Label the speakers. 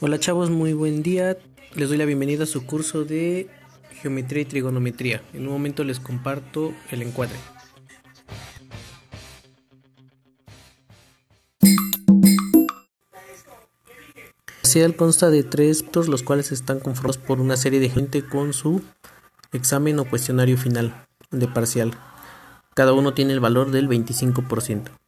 Speaker 1: Hola chavos, muy buen día. Les doy la bienvenida a su curso de Geometría y Trigonometría. En un momento les comparto el encuadre. El consta de tres puntos, los cuales están conformados por una serie de gente con su examen o cuestionario final de parcial. Cada uno tiene el valor del 25%.